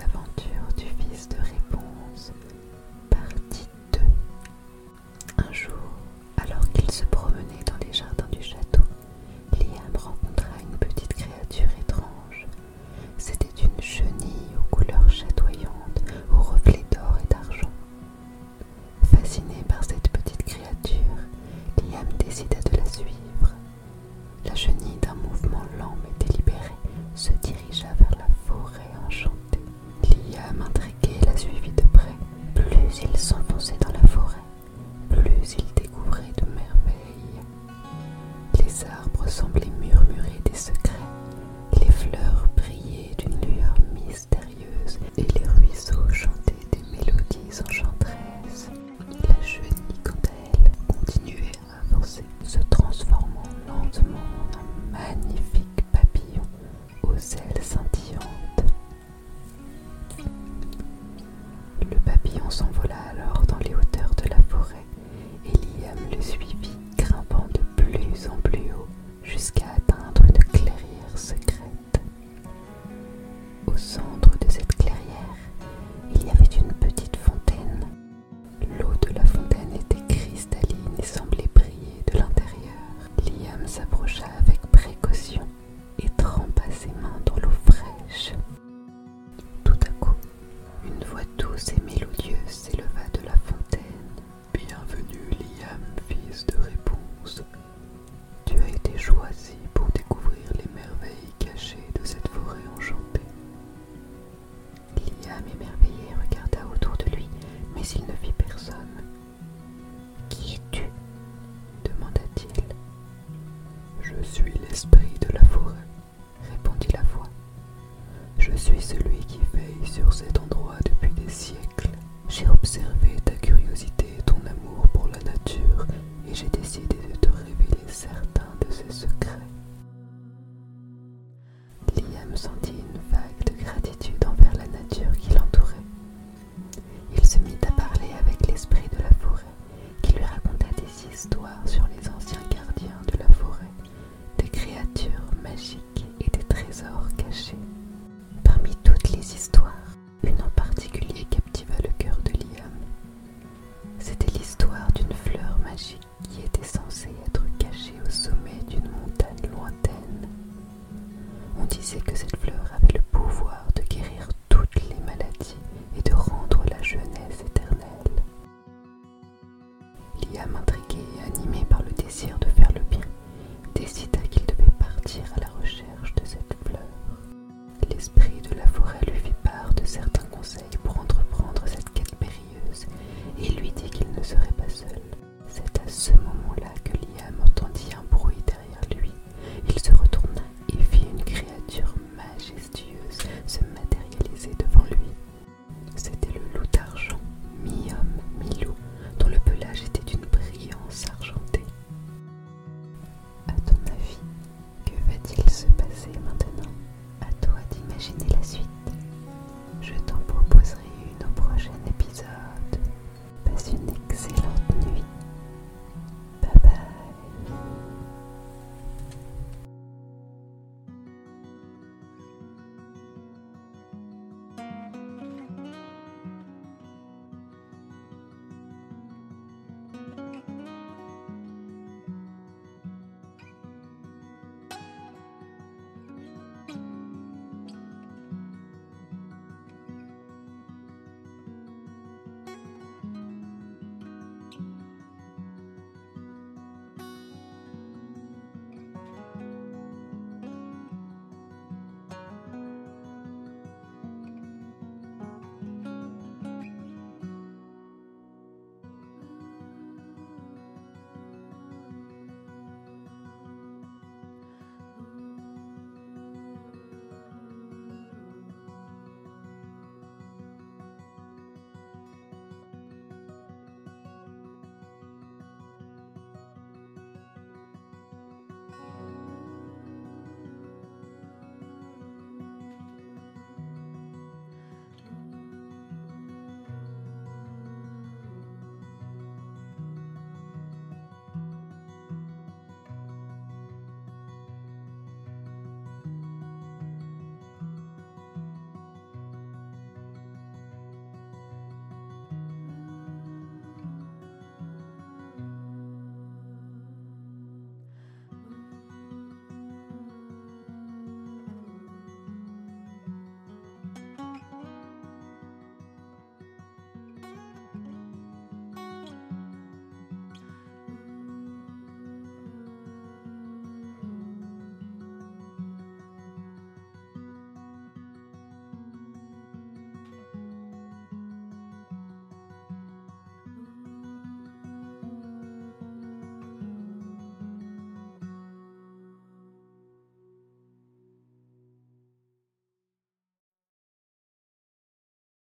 aventures du fils de Réponse. son Je suis l'esprit de la forêt, répondit la voix. Je suis celui qui veille sur cet endroit depuis des siècles. J'ai observé Parmi toutes les histoires, une en particulier captiva le cœur de Liam. C'était l'histoire d'une fleur magique qui était censée être cachée au sommet d'une montagne lointaine. On disait que cette fleur avait le pouvoir de guérir toutes les maladies et de rendre la jeunesse éternelle. Liam, intrigué et animé par le désir de faire le bien, décida qu'il devait partir à la recherche de cette fleur.